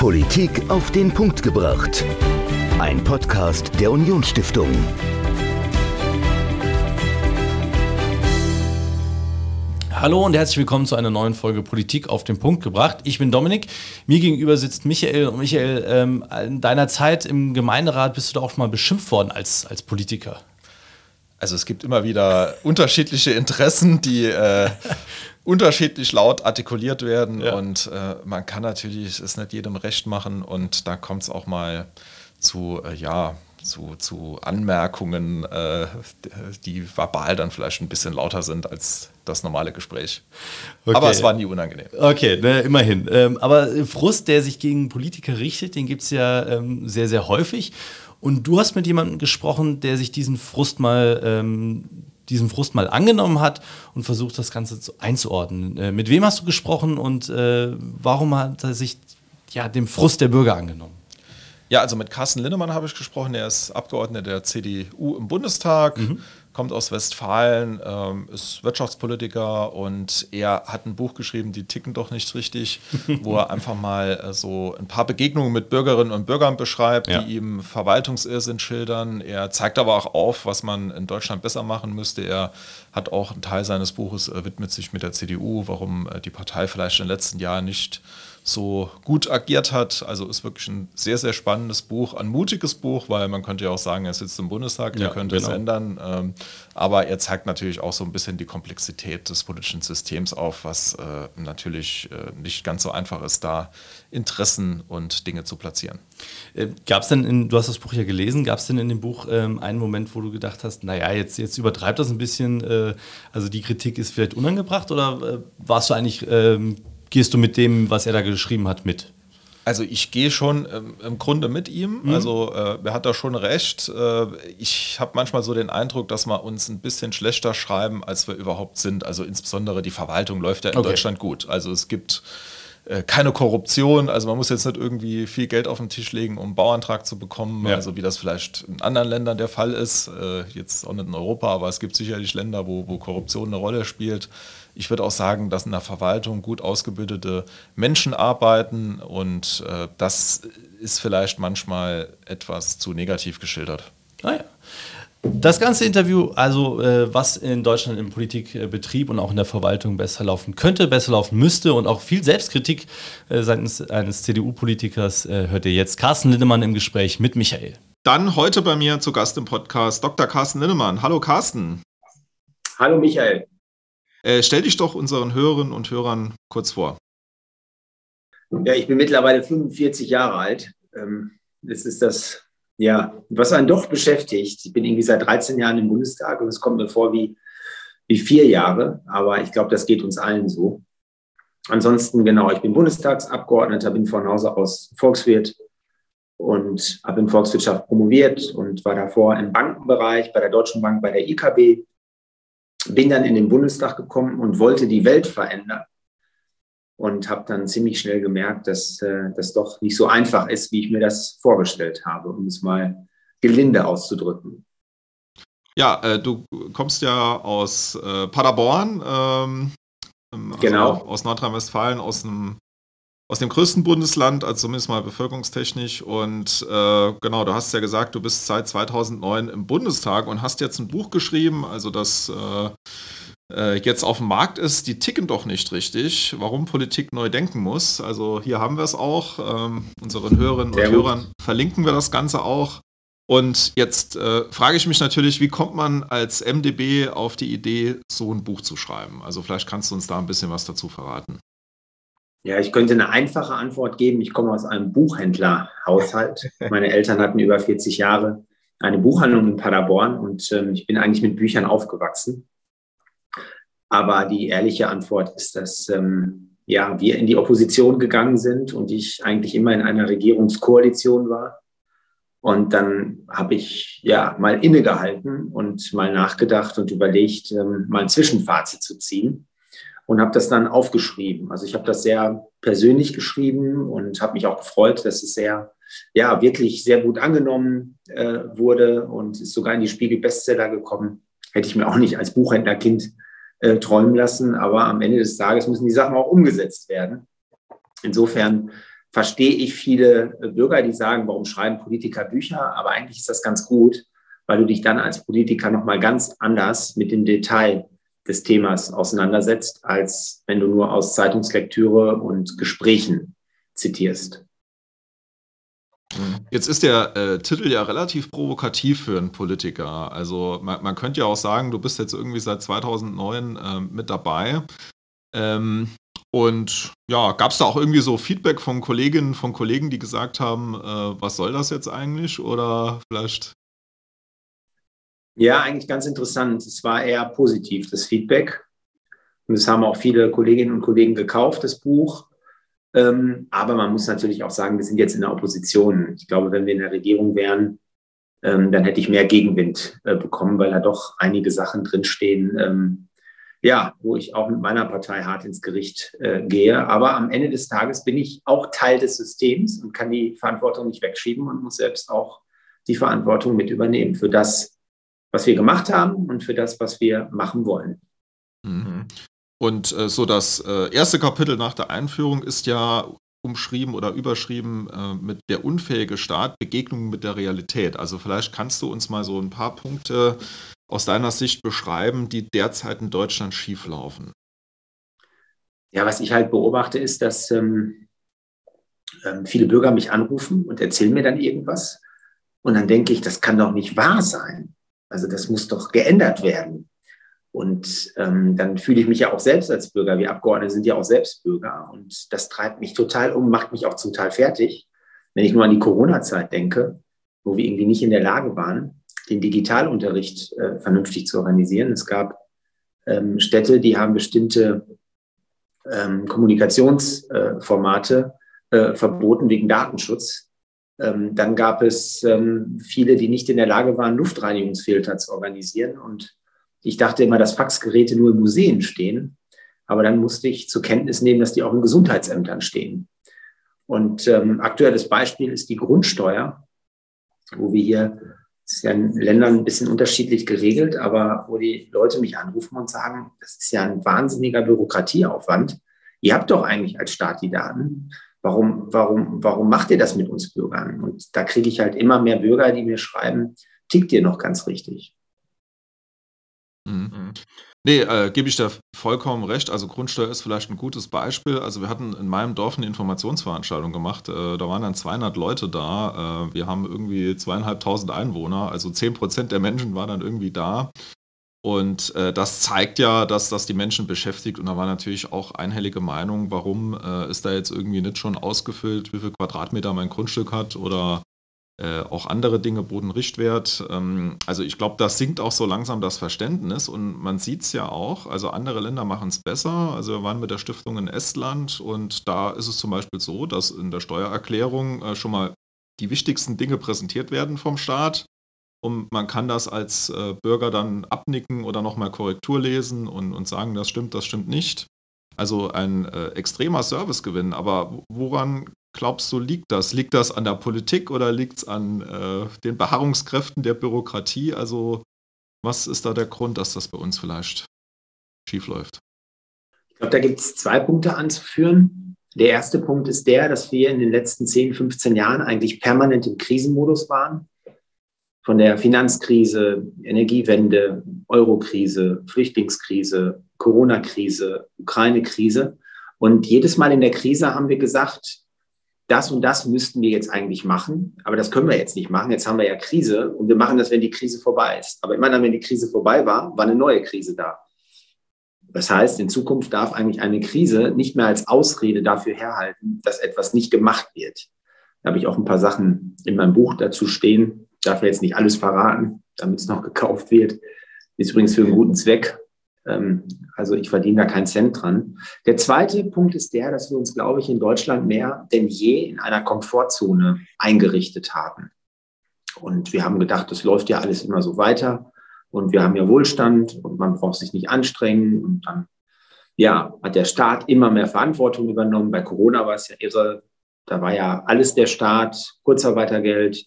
Politik auf den Punkt gebracht. Ein Podcast der Unionsstiftung. Hallo und herzlich willkommen zu einer neuen Folge Politik auf den Punkt gebracht. Ich bin Dominik, mir gegenüber sitzt Michael. Und Michael, ähm, in deiner Zeit im Gemeinderat bist du da auch schon mal beschimpft worden als, als Politiker. Also es gibt immer wieder unterschiedliche Interessen, die äh, unterschiedlich laut artikuliert werden ja. und äh, man kann natürlich es nicht jedem recht machen und da kommt es auch mal zu, äh, ja, zu, zu Anmerkungen, äh, die verbal dann vielleicht ein bisschen lauter sind als das normale Gespräch. Okay. Aber es war nie unangenehm. Okay, ne, immerhin. Ähm, aber Frust, der sich gegen Politiker richtet, den gibt es ja ähm, sehr, sehr häufig. Und du hast mit jemandem gesprochen, der sich diesen Frust mal ähm, diesen Frust mal angenommen hat und versucht, das Ganze zu, einzuordnen. Äh, mit wem hast du gesprochen und äh, warum hat er sich ja, dem Frust der Bürger angenommen? Ja, also mit Carsten Linnemann habe ich gesprochen. Er ist Abgeordneter der CDU im Bundestag. Mhm kommt aus Westfalen, ähm, ist Wirtschaftspolitiker und er hat ein Buch geschrieben, die ticken doch nicht richtig, wo er einfach mal äh, so ein paar Begegnungen mit Bürgerinnen und Bürgern beschreibt, ja. die ihm Verwaltungsirrsinn schildern. Er zeigt aber auch auf, was man in Deutschland besser machen müsste. Er hat auch einen Teil seines Buches, äh, widmet sich mit der CDU, warum äh, die Partei vielleicht in den letzten Jahren nicht so gut agiert hat. Also ist wirklich ein sehr, sehr spannendes Buch, ein mutiges Buch, weil man könnte ja auch sagen, er sitzt im Bundestag, er ja, könnte genau. es ändern. Ähm, aber er zeigt natürlich auch so ein bisschen die Komplexität des politischen Systems auf, was äh, natürlich äh, nicht ganz so einfach ist, da Interessen und Dinge zu platzieren. Äh, gab es denn, in, du hast das Buch ja gelesen, gab es denn in dem Buch ähm, einen Moment, wo du gedacht hast, naja, jetzt, jetzt übertreibt das ein bisschen, äh, also die Kritik ist vielleicht unangebracht oder äh, warst du eigentlich ähm, gehst du mit dem, was er da geschrieben hat, mit? Also ich gehe schon ähm, im Grunde mit ihm. Mhm. Also äh, er hat da schon recht. Äh, ich habe manchmal so den Eindruck, dass wir uns ein bisschen schlechter schreiben, als wir überhaupt sind. Also insbesondere die Verwaltung läuft ja in okay. Deutschland gut. Also es gibt äh, keine Korruption. Also man muss jetzt nicht irgendwie viel Geld auf den Tisch legen, um einen Bauantrag zu bekommen, ja. also wie das vielleicht in anderen Ländern der Fall ist. Äh, jetzt auch nicht in Europa, aber es gibt sicherlich Länder, wo, wo Korruption eine Rolle spielt. Ich würde auch sagen, dass in der Verwaltung gut ausgebildete Menschen arbeiten und äh, das ist vielleicht manchmal etwas zu negativ geschildert. Naja. Ah das ganze Interview, also äh, was in Deutschland im Politikbetrieb und auch in der Verwaltung besser laufen könnte, besser laufen müsste und auch viel Selbstkritik äh, seitens eines CDU-Politikers, äh, hört ihr jetzt Carsten Lindemann im Gespräch mit Michael. Dann heute bei mir zu Gast im Podcast Dr. Carsten Lindemann. Hallo Carsten. Hallo Michael. Äh, stell dich doch unseren Hörerinnen und Hörern kurz vor. Ja, ich bin mittlerweile 45 Jahre alt. Ähm, das ist das, ja, was einen doch beschäftigt. Ich bin irgendwie seit 13 Jahren im Bundestag und es kommt mir vor wie, wie vier Jahre, aber ich glaube, das geht uns allen so. Ansonsten, genau, ich bin Bundestagsabgeordneter, bin von Hause aus Volkswirt und habe in Volkswirtschaft promoviert und war davor im Bankenbereich bei der Deutschen Bank, bei der IKB bin dann in den Bundestag gekommen und wollte die Welt verändern und habe dann ziemlich schnell gemerkt, dass äh, das doch nicht so einfach ist, wie ich mir das vorgestellt habe, um es mal gelinde auszudrücken. Ja, äh, du kommst ja aus äh, Paderborn, ähm, also genau. aus Nordrhein-Westfalen, aus einem aus dem größten Bundesland, also zumindest mal bevölkerungstechnisch. Und äh, genau, du hast ja gesagt, du bist seit 2009 im Bundestag und hast jetzt ein Buch geschrieben, also das äh, äh, jetzt auf dem Markt ist, die ticken doch nicht richtig, warum Politik neu denken muss. Also hier haben wir es auch. Ähm, unseren Hörerinnen und Hörern verlinken wir das Ganze auch. Und jetzt äh, frage ich mich natürlich, wie kommt man als MDB auf die Idee, so ein Buch zu schreiben? Also vielleicht kannst du uns da ein bisschen was dazu verraten. Ja, ich könnte eine einfache Antwort geben. Ich komme aus einem Buchhändlerhaushalt. Meine Eltern hatten über 40 Jahre eine Buchhandlung in Paderborn und ähm, ich bin eigentlich mit Büchern aufgewachsen. Aber die ehrliche Antwort ist, dass ähm, ja, wir in die Opposition gegangen sind und ich eigentlich immer in einer Regierungskoalition war. Und dann habe ich ja mal innegehalten und mal nachgedacht und überlegt, ähm, mal ein Zwischenfazit zu ziehen und habe das dann aufgeschrieben. Also ich habe das sehr persönlich geschrieben und habe mich auch gefreut, dass es sehr, ja, wirklich sehr gut angenommen äh, wurde und ist sogar in die Spiegel Bestseller gekommen. Hätte ich mir auch nicht als Buchhändlerkind äh, träumen lassen, aber am Ende des Tages müssen die Sachen auch umgesetzt werden. Insofern verstehe ich viele Bürger, die sagen, warum schreiben Politiker Bücher? Aber eigentlich ist das ganz gut, weil du dich dann als Politiker nochmal ganz anders mit dem Detail des Themas auseinandersetzt, als wenn du nur aus Zeitungslektüre und Gesprächen zitierst. Jetzt ist der äh, Titel ja relativ provokativ für einen Politiker. Also man, man, könnte ja auch sagen, du bist jetzt irgendwie seit 2009 äh, mit dabei. Ähm, und ja, gab es da auch irgendwie so Feedback von Kolleginnen, von Kollegen, die gesagt haben, äh, was soll das jetzt eigentlich? Oder vielleicht ja, eigentlich ganz interessant. Es war eher positiv, das Feedback. Und es haben auch viele Kolleginnen und Kollegen gekauft, das Buch. Ähm, aber man muss natürlich auch sagen, wir sind jetzt in der Opposition. Ich glaube, wenn wir in der Regierung wären, ähm, dann hätte ich mehr Gegenwind äh, bekommen, weil da doch einige Sachen drinstehen, ähm, ja, wo ich auch mit meiner Partei hart ins Gericht äh, gehe. Aber am Ende des Tages bin ich auch Teil des Systems und kann die Verantwortung nicht wegschieben und muss selbst auch die Verantwortung mit übernehmen für das, was wir gemacht haben und für das, was wir machen wollen. Mhm. Und äh, so das äh, erste Kapitel nach der Einführung ist ja umschrieben oder überschrieben äh, mit der unfähige Staat, Begegnung mit der Realität. Also vielleicht kannst du uns mal so ein paar Punkte aus deiner Sicht beschreiben, die derzeit in Deutschland schieflaufen. Ja, was ich halt beobachte, ist, dass ähm, ähm, viele Bürger mich anrufen und erzählen mir dann irgendwas. Und dann denke ich, das kann doch nicht wahr sein. Also das muss doch geändert werden. Und ähm, dann fühle ich mich ja auch selbst als Bürger. Wir Abgeordnete sind ja auch selbst Bürger. Und das treibt mich total um, macht mich auch zum Teil fertig. Wenn ich nur an die Corona-Zeit denke, wo wir irgendwie nicht in der Lage waren, den Digitalunterricht äh, vernünftig zu organisieren. Es gab ähm, Städte, die haben bestimmte ähm, Kommunikationsformate äh, verboten wegen Datenschutz. Ähm, dann gab es ähm, viele, die nicht in der Lage waren, Luftreinigungsfilter zu organisieren. Und ich dachte immer, dass Faxgeräte nur in Museen stehen. Aber dann musste ich zur Kenntnis nehmen, dass die auch in Gesundheitsämtern stehen. Und ähm, aktuelles Beispiel ist die Grundsteuer, wo wir hier, das ist ja in Ländern ein bisschen unterschiedlich geregelt, aber wo die Leute mich anrufen und sagen, das ist ja ein wahnsinniger Bürokratieaufwand. Ihr habt doch eigentlich als Staat die Daten. Warum, warum, warum macht ihr das mit uns Bürgern? Und da kriege ich halt immer mehr Bürger, die mir schreiben, tickt ihr noch ganz richtig? Mhm. mhm. Nee, äh, gebe ich da vollkommen recht. Also Grundsteuer ist vielleicht ein gutes Beispiel. Also wir hatten in meinem Dorf eine Informationsveranstaltung gemacht. Äh, da waren dann 200 Leute da. Äh, wir haben irgendwie zweieinhalbtausend Einwohner. Also 10 Prozent der Menschen waren dann irgendwie da. Und äh, das zeigt ja, dass das die Menschen beschäftigt. Und da war natürlich auch einhellige Meinung, warum äh, ist da jetzt irgendwie nicht schon ausgefüllt, wie viel Quadratmeter mein Grundstück hat oder äh, auch andere Dinge, Bodenrichtwert. Ähm, also ich glaube, das sinkt auch so langsam das Verständnis. Und man sieht es ja auch, also andere Länder machen es besser. Also wir waren mit der Stiftung in Estland und da ist es zum Beispiel so, dass in der Steuererklärung äh, schon mal die wichtigsten Dinge präsentiert werden vom Staat und man kann das als äh, Bürger dann abnicken oder nochmal Korrektur lesen und, und sagen, das stimmt, das stimmt nicht. Also ein äh, extremer Servicegewinn. Aber woran glaubst du, liegt das? Liegt das an der Politik oder liegt es an äh, den Beharrungskräften der Bürokratie? Also was ist da der Grund, dass das bei uns vielleicht schief läuft? Ich glaube, da gibt es zwei Punkte anzuführen. Der erste Punkt ist der, dass wir in den letzten 10, 15 Jahren eigentlich permanent im Krisenmodus waren von der Finanzkrise, Energiewende, Eurokrise, Flüchtlingskrise, Corona-Krise, Ukraine-Krise. Und jedes Mal in der Krise haben wir gesagt, das und das müssten wir jetzt eigentlich machen, aber das können wir jetzt nicht machen. Jetzt haben wir ja Krise und wir machen das, wenn die Krise vorbei ist. Aber immer dann, wenn die Krise vorbei war, war eine neue Krise da. Das heißt, in Zukunft darf eigentlich eine Krise nicht mehr als Ausrede dafür herhalten, dass etwas nicht gemacht wird. Da habe ich auch ein paar Sachen in meinem Buch dazu stehen, darf jetzt nicht alles verraten, damit es noch gekauft wird. Ist übrigens für einen guten Zweck. Ähm, also ich verdiene da keinen Cent dran. Der zweite Punkt ist der, dass wir uns, glaube ich, in Deutschland mehr denn je in einer Komfortzone eingerichtet haben. Und wir haben gedacht, das läuft ja alles immer so weiter. Und wir haben ja Wohlstand und man braucht sich nicht anstrengen. Und dann, ja, hat der Staat immer mehr Verantwortung übernommen. Bei Corona war es ja irre. Da war ja alles der Staat, Kurzarbeitergeld,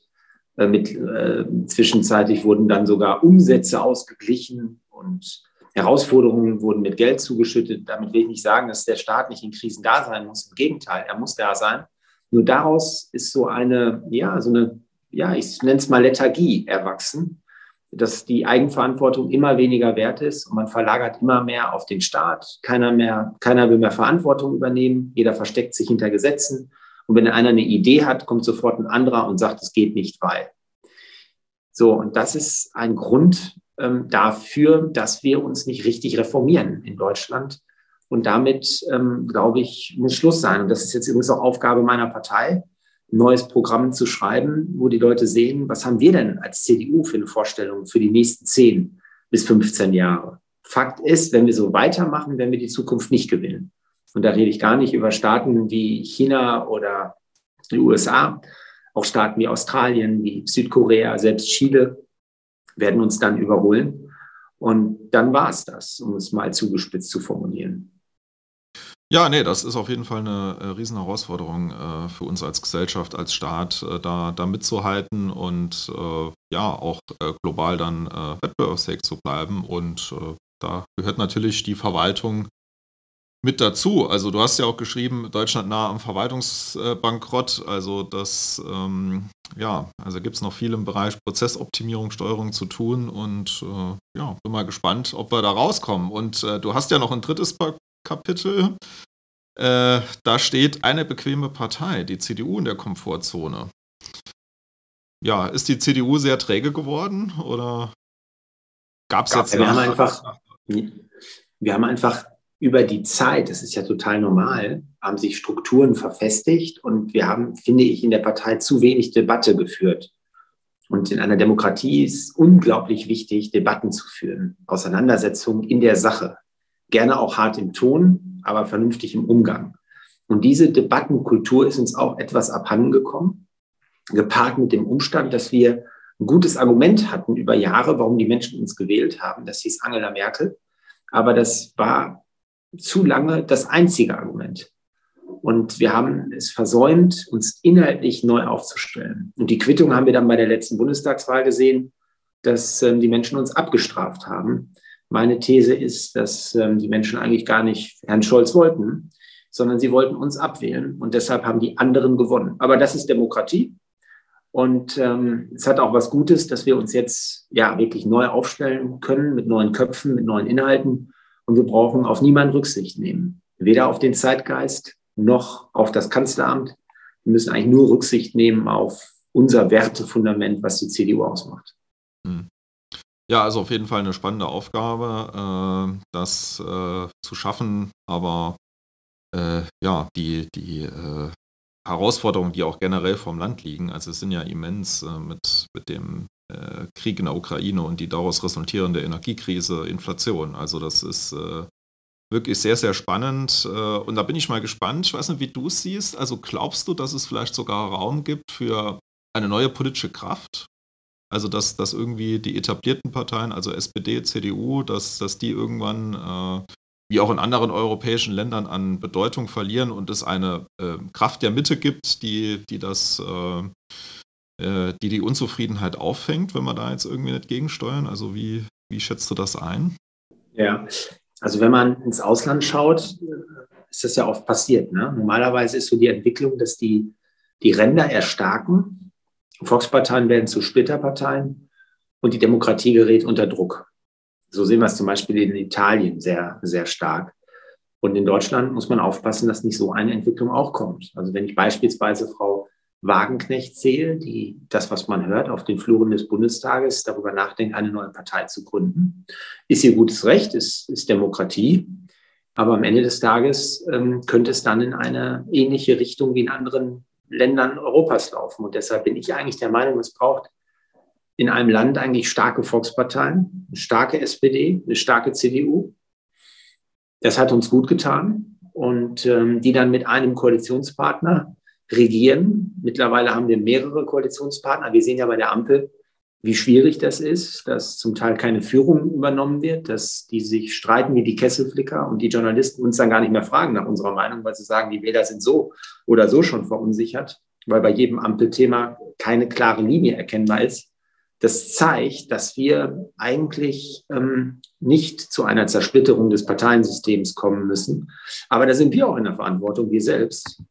mit, äh, zwischenzeitlich wurden dann sogar Umsätze ausgeglichen und Herausforderungen wurden mit Geld zugeschüttet. Damit will ich nicht sagen, dass der Staat nicht in Krisen da sein muss. Im Gegenteil, er muss da sein. Nur daraus ist so eine, ja, so eine, ja, ich nenne es mal Lethargie erwachsen, dass die Eigenverantwortung immer weniger wert ist und man verlagert immer mehr auf den Staat. Keiner mehr, keiner will mehr Verantwortung übernehmen. Jeder versteckt sich hinter Gesetzen. Und wenn einer eine Idee hat, kommt sofort ein anderer und sagt, es geht nicht, weil. So, und das ist ein Grund ähm, dafür, dass wir uns nicht richtig reformieren in Deutschland. Und damit, ähm, glaube ich, muss Schluss sein. Und das ist jetzt übrigens auch Aufgabe meiner Partei, ein neues Programm zu schreiben, wo die Leute sehen, was haben wir denn als CDU für eine Vorstellung für die nächsten 10 bis 15 Jahre. Fakt ist, wenn wir so weitermachen, werden wir die Zukunft nicht gewinnen. Und da rede ich gar nicht über Staaten wie China oder die USA, auch Staaten wie Australien, wie Südkorea, selbst Chile werden uns dann überholen. Und dann war es das, um es mal zugespitzt zu formulieren. Ja, nee, das ist auf jeden Fall eine äh, Riesenherausforderung äh, für uns als Gesellschaft, als Staat, äh, da, da mitzuhalten und äh, ja, auch äh, global dann äh, wettbewerbsfähig zu bleiben. Und da gehört natürlich die Verwaltung mit dazu. Also du hast ja auch geschrieben, Deutschland nah am Verwaltungsbankrott. Also das, ähm, ja, also gibt es noch viel im Bereich Prozessoptimierung, Steuerung zu tun und äh, ja, bin mal gespannt, ob wir da rauskommen. Und äh, du hast ja noch ein drittes Kapitel. Äh, da steht eine bequeme Partei, die CDU in der Komfortzone. Ja, ist die CDU sehr träge geworden oder gab es jetzt? Wir haben einfach, wir haben einfach über die Zeit, das ist ja total normal, haben sich Strukturen verfestigt und wir haben, finde ich, in der Partei zu wenig Debatte geführt. Und in einer Demokratie ist unglaublich wichtig, Debatten zu führen, Auseinandersetzungen in der Sache. Gerne auch hart im Ton, aber vernünftig im Umgang. Und diese Debattenkultur ist uns auch etwas abhandengekommen, gepaart mit dem Umstand, dass wir ein gutes Argument hatten über Jahre, warum die Menschen uns gewählt haben. Das hieß Angela Merkel. Aber das war zu lange das einzige Argument. Und wir haben es versäumt, uns inhaltlich neu aufzustellen. Und die Quittung haben wir dann bei der letzten Bundestagswahl gesehen, dass ähm, die Menschen uns abgestraft haben. Meine These ist, dass ähm, die Menschen eigentlich gar nicht Herrn Scholz wollten, sondern sie wollten uns abwählen. Und deshalb haben die anderen gewonnen. Aber das ist Demokratie. Und ähm, es hat auch was Gutes, dass wir uns jetzt ja wirklich neu aufstellen können mit neuen Köpfen, mit neuen Inhalten und wir brauchen auf niemanden Rücksicht nehmen. Weder auf den Zeitgeist noch auf das Kanzleramt. Wir müssen eigentlich nur Rücksicht nehmen auf unser Wertefundament, was die CDU ausmacht. Hm. Ja, also auf jeden Fall eine spannende Aufgabe, äh, das äh, zu schaffen. Aber äh, ja, die, die Herausforderungen, die auch generell vom Land liegen, also es sind ja immens mit, mit dem Krieg in der Ukraine und die daraus resultierende Energiekrise, Inflation. Also das ist äh, wirklich sehr, sehr spannend. Äh, und da bin ich mal gespannt. Ich weiß nicht, wie du es siehst. Also glaubst du, dass es vielleicht sogar Raum gibt für eine neue politische Kraft? Also dass, dass irgendwie die etablierten Parteien, also SPD, CDU, dass, dass die irgendwann äh, wie auch in anderen europäischen Ländern an Bedeutung verlieren und es eine äh, Kraft der Mitte gibt, die, die das äh, äh, die die Unzufriedenheit auffängt, wenn wir da jetzt irgendwie nicht gegensteuern? Also wie, wie schätzt du das ein? Ja, also wenn man ins Ausland schaut, ist das ja oft passiert. Ne? Normalerweise ist so die Entwicklung, dass die, die Ränder erstarken, Volksparteien werden zu Splitterparteien und die Demokratie gerät unter Druck. So sehen wir es zum Beispiel in Italien sehr, sehr stark. Und in Deutschland muss man aufpassen, dass nicht so eine Entwicklung auch kommt. Also wenn ich beispielsweise Frau Wagenknecht sehe, die das, was man hört, auf den Fluren des Bundestages darüber nachdenkt, eine neue Partei zu gründen. Ist ihr gutes Recht, ist, ist Demokratie. Aber am Ende des Tages ähm, könnte es dann in eine ähnliche Richtung wie in anderen Ländern Europas laufen. Und deshalb bin ich eigentlich der Meinung, es braucht in einem Land eigentlich starke Volksparteien, eine starke SPD, eine starke CDU. Das hat uns gut getan. Und ähm, die dann mit einem Koalitionspartner regieren. Mittlerweile haben wir mehrere Koalitionspartner. Wir sehen ja bei der Ampel, wie schwierig das ist, dass zum Teil keine Führung übernommen wird, dass die sich streiten wie die Kesselflicker und die Journalisten uns dann gar nicht mehr fragen nach unserer Meinung, weil sie sagen, die Wähler sind so oder so schon verunsichert, weil bei jedem Ampelthema keine klare Linie erkennbar ist. Das zeigt, dass wir eigentlich ähm, nicht zu einer Zersplitterung des Parteiensystems kommen müssen. Aber da sind wir auch in der Verantwortung, wir selbst,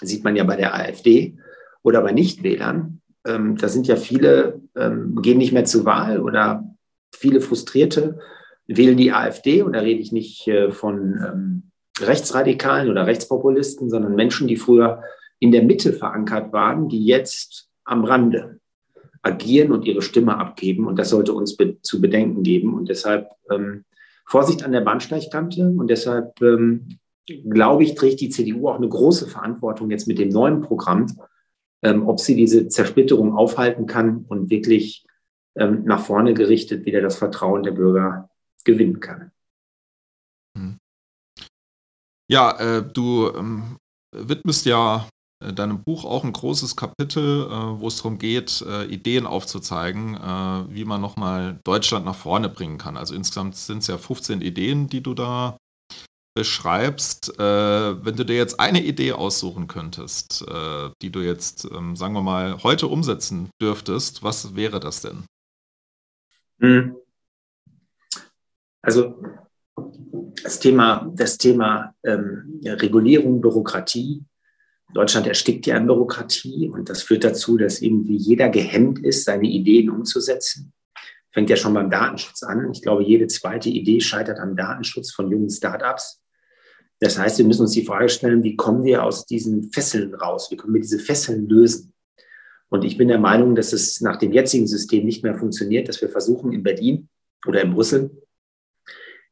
sieht man ja bei der AfD oder bei Nichtwählern. Ähm, da sind ja viele, ähm, gehen nicht mehr zur Wahl oder viele Frustrierte wählen die AfD. Und da rede ich nicht äh, von ähm, Rechtsradikalen oder Rechtspopulisten, sondern Menschen, die früher in der Mitte verankert waren, die jetzt am Rande agieren und ihre Stimme abgeben. Und das sollte uns be zu bedenken geben. Und deshalb ähm, Vorsicht an der Bahnsteigkante. Und deshalb ähm, glaube ich, trägt die CDU auch eine große Verantwortung jetzt mit dem neuen Programm, ähm, ob sie diese Zersplitterung aufhalten kann und wirklich ähm, nach vorne gerichtet wieder das Vertrauen der Bürger gewinnen kann. Hm. Ja, äh, du ähm, widmest ja äh, deinem Buch auch ein großes Kapitel, äh, wo es darum geht, äh, Ideen aufzuzeigen, äh, wie man nochmal Deutschland nach vorne bringen kann. Also insgesamt sind es ja 15 Ideen, die du da beschreibst. Äh, wenn du dir jetzt eine Idee aussuchen könntest, äh, die du jetzt, ähm, sagen wir mal, heute umsetzen dürftest, was wäre das denn? Hm. Also das Thema, das Thema ähm, Regulierung, Bürokratie. Deutschland erstickt ja in Bürokratie und das führt dazu, dass irgendwie jeder gehemmt ist, seine Ideen umzusetzen. Fängt ja schon beim Datenschutz an. Ich glaube, jede zweite Idee scheitert am Datenschutz von jungen Startups. Das heißt, wir müssen uns die Frage stellen, wie kommen wir aus diesen Fesseln raus? Wie können wir diese Fesseln lösen? Und ich bin der Meinung, dass es nach dem jetzigen System nicht mehr funktioniert, dass wir versuchen, in Berlin oder in Brüssel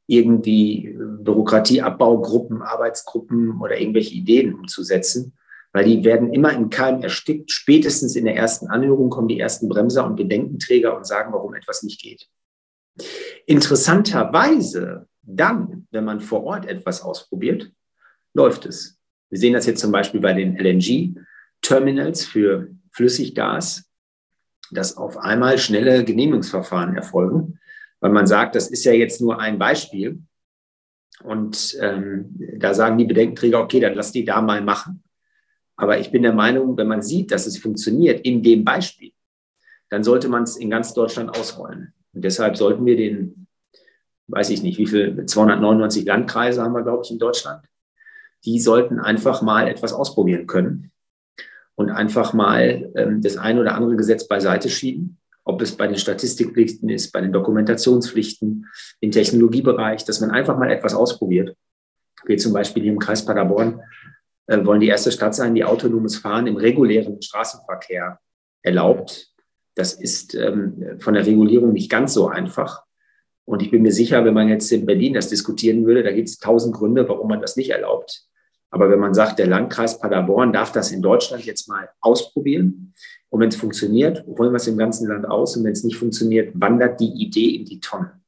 irgendwie Bürokratieabbaugruppen, Arbeitsgruppen oder irgendwelche Ideen umzusetzen, weil die werden immer im Keim erstickt. Spätestens in der ersten Anhörung kommen die ersten Bremser und Bedenkenträger und sagen, warum etwas nicht geht. Interessanterweise dann, wenn man vor Ort etwas ausprobiert, läuft es. Wir sehen das jetzt zum Beispiel bei den LNG-Terminals für Flüssiggas, dass auf einmal schnelle Genehmigungsverfahren erfolgen, weil man sagt, das ist ja jetzt nur ein Beispiel. Und ähm, da sagen die Bedenkenträger, okay, dann lass die da mal machen. Aber ich bin der Meinung, wenn man sieht, dass es funktioniert in dem Beispiel, dann sollte man es in ganz Deutschland ausrollen. Und deshalb sollten wir den weiß ich nicht, wie viel, 299 Landkreise haben wir, glaube ich, in Deutschland. Die sollten einfach mal etwas ausprobieren können und einfach mal ähm, das eine oder andere Gesetz beiseite schieben, ob es bei den Statistikpflichten ist, bei den Dokumentationspflichten, im Technologiebereich, dass man einfach mal etwas ausprobiert. Wir zum Beispiel hier im Kreis Paderborn äh, wollen die erste Stadt sein, die autonomes Fahren im regulären Straßenverkehr erlaubt. Das ist ähm, von der Regulierung nicht ganz so einfach. Und ich bin mir sicher, wenn man jetzt in Berlin das diskutieren würde, da gibt es tausend Gründe, warum man das nicht erlaubt. Aber wenn man sagt, der Landkreis Paderborn darf das in Deutschland jetzt mal ausprobieren. Und wenn es funktioniert, rollen wir es im ganzen Land aus. Und wenn es nicht funktioniert, wandert die Idee in die Tonne.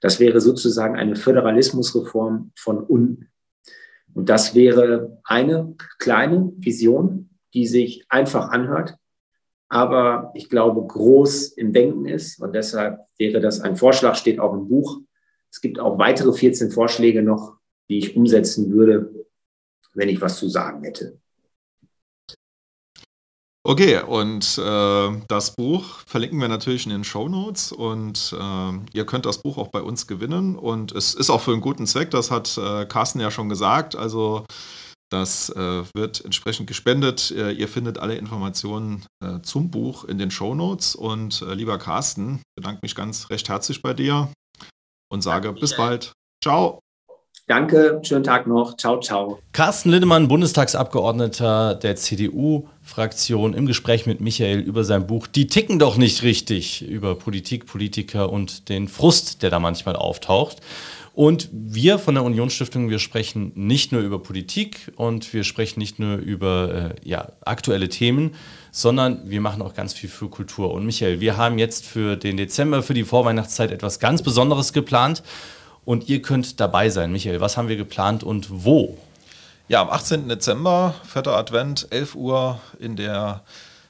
Das wäre sozusagen eine Föderalismusreform von unten. Und das wäre eine kleine Vision, die sich einfach anhört, aber ich glaube, groß im Denken ist. Und deshalb wäre das ein Vorschlag, steht auch im Buch. Es gibt auch weitere 14 Vorschläge noch, die ich umsetzen würde, wenn ich was zu sagen hätte. Okay, und äh, das Buch verlinken wir natürlich in den Show Notes und äh, ihr könnt das Buch auch bei uns gewinnen und es ist auch für einen guten Zweck, das hat äh, Carsten ja schon gesagt. Also das äh, wird entsprechend gespendet. Äh, ihr findet alle Informationen äh, zum Buch in den Show Notes. Und äh, lieber Carsten, bedanke mich ganz recht herzlich bei dir und sage Danke, bis bald. Ciao. Danke, schönen Tag noch. Ciao, ciao. Carsten Lindemann, Bundestagsabgeordneter der CDU-Fraktion, im Gespräch mit Michael über sein Buch Die ticken doch nicht richtig über Politik, Politiker und den Frust, der da manchmal auftaucht. Und wir von der Unionsstiftung, wir sprechen nicht nur über Politik und wir sprechen nicht nur über äh, ja, aktuelle Themen, sondern wir machen auch ganz viel für Kultur. Und Michael, wir haben jetzt für den Dezember, für die Vorweihnachtszeit etwas ganz Besonderes geplant und ihr könnt dabei sein. Michael, was haben wir geplant und wo? Ja, am 18. Dezember, vierter Advent, 11 Uhr in der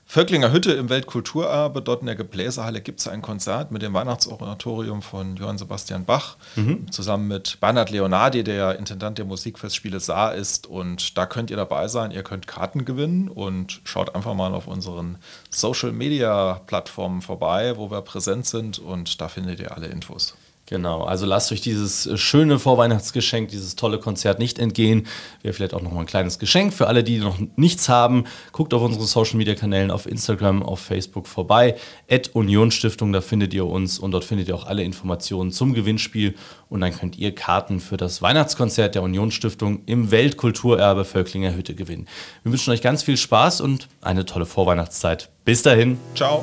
Völklinger Hütte im Weltkulturerbe, dort in der Gebläsehalle gibt es ein Konzert mit dem Weihnachtsoratorium von Johann Sebastian Bach, mhm. zusammen mit Bernhard Leonardi, der Intendant der Musikfestspiele Saar ist. Und da könnt ihr dabei sein, ihr könnt Karten gewinnen und schaut einfach mal auf unseren Social Media Plattformen vorbei, wo wir präsent sind und da findet ihr alle Infos. Genau, also lasst euch dieses äh, schöne Vorweihnachtsgeschenk, dieses tolle Konzert nicht entgehen. Wäre vielleicht auch noch mal ein kleines Geschenk für alle, die noch nichts haben. Guckt auf unseren Social Media Kanälen auf Instagram, auf Facebook vorbei. At Unionsstiftung, da findet ihr uns und dort findet ihr auch alle Informationen zum Gewinnspiel. Und dann könnt ihr Karten für das Weihnachtskonzert der Unionsstiftung im Weltkulturerbe Völklinger Hütte gewinnen. Wir wünschen euch ganz viel Spaß und eine tolle Vorweihnachtszeit. Bis dahin. Ciao.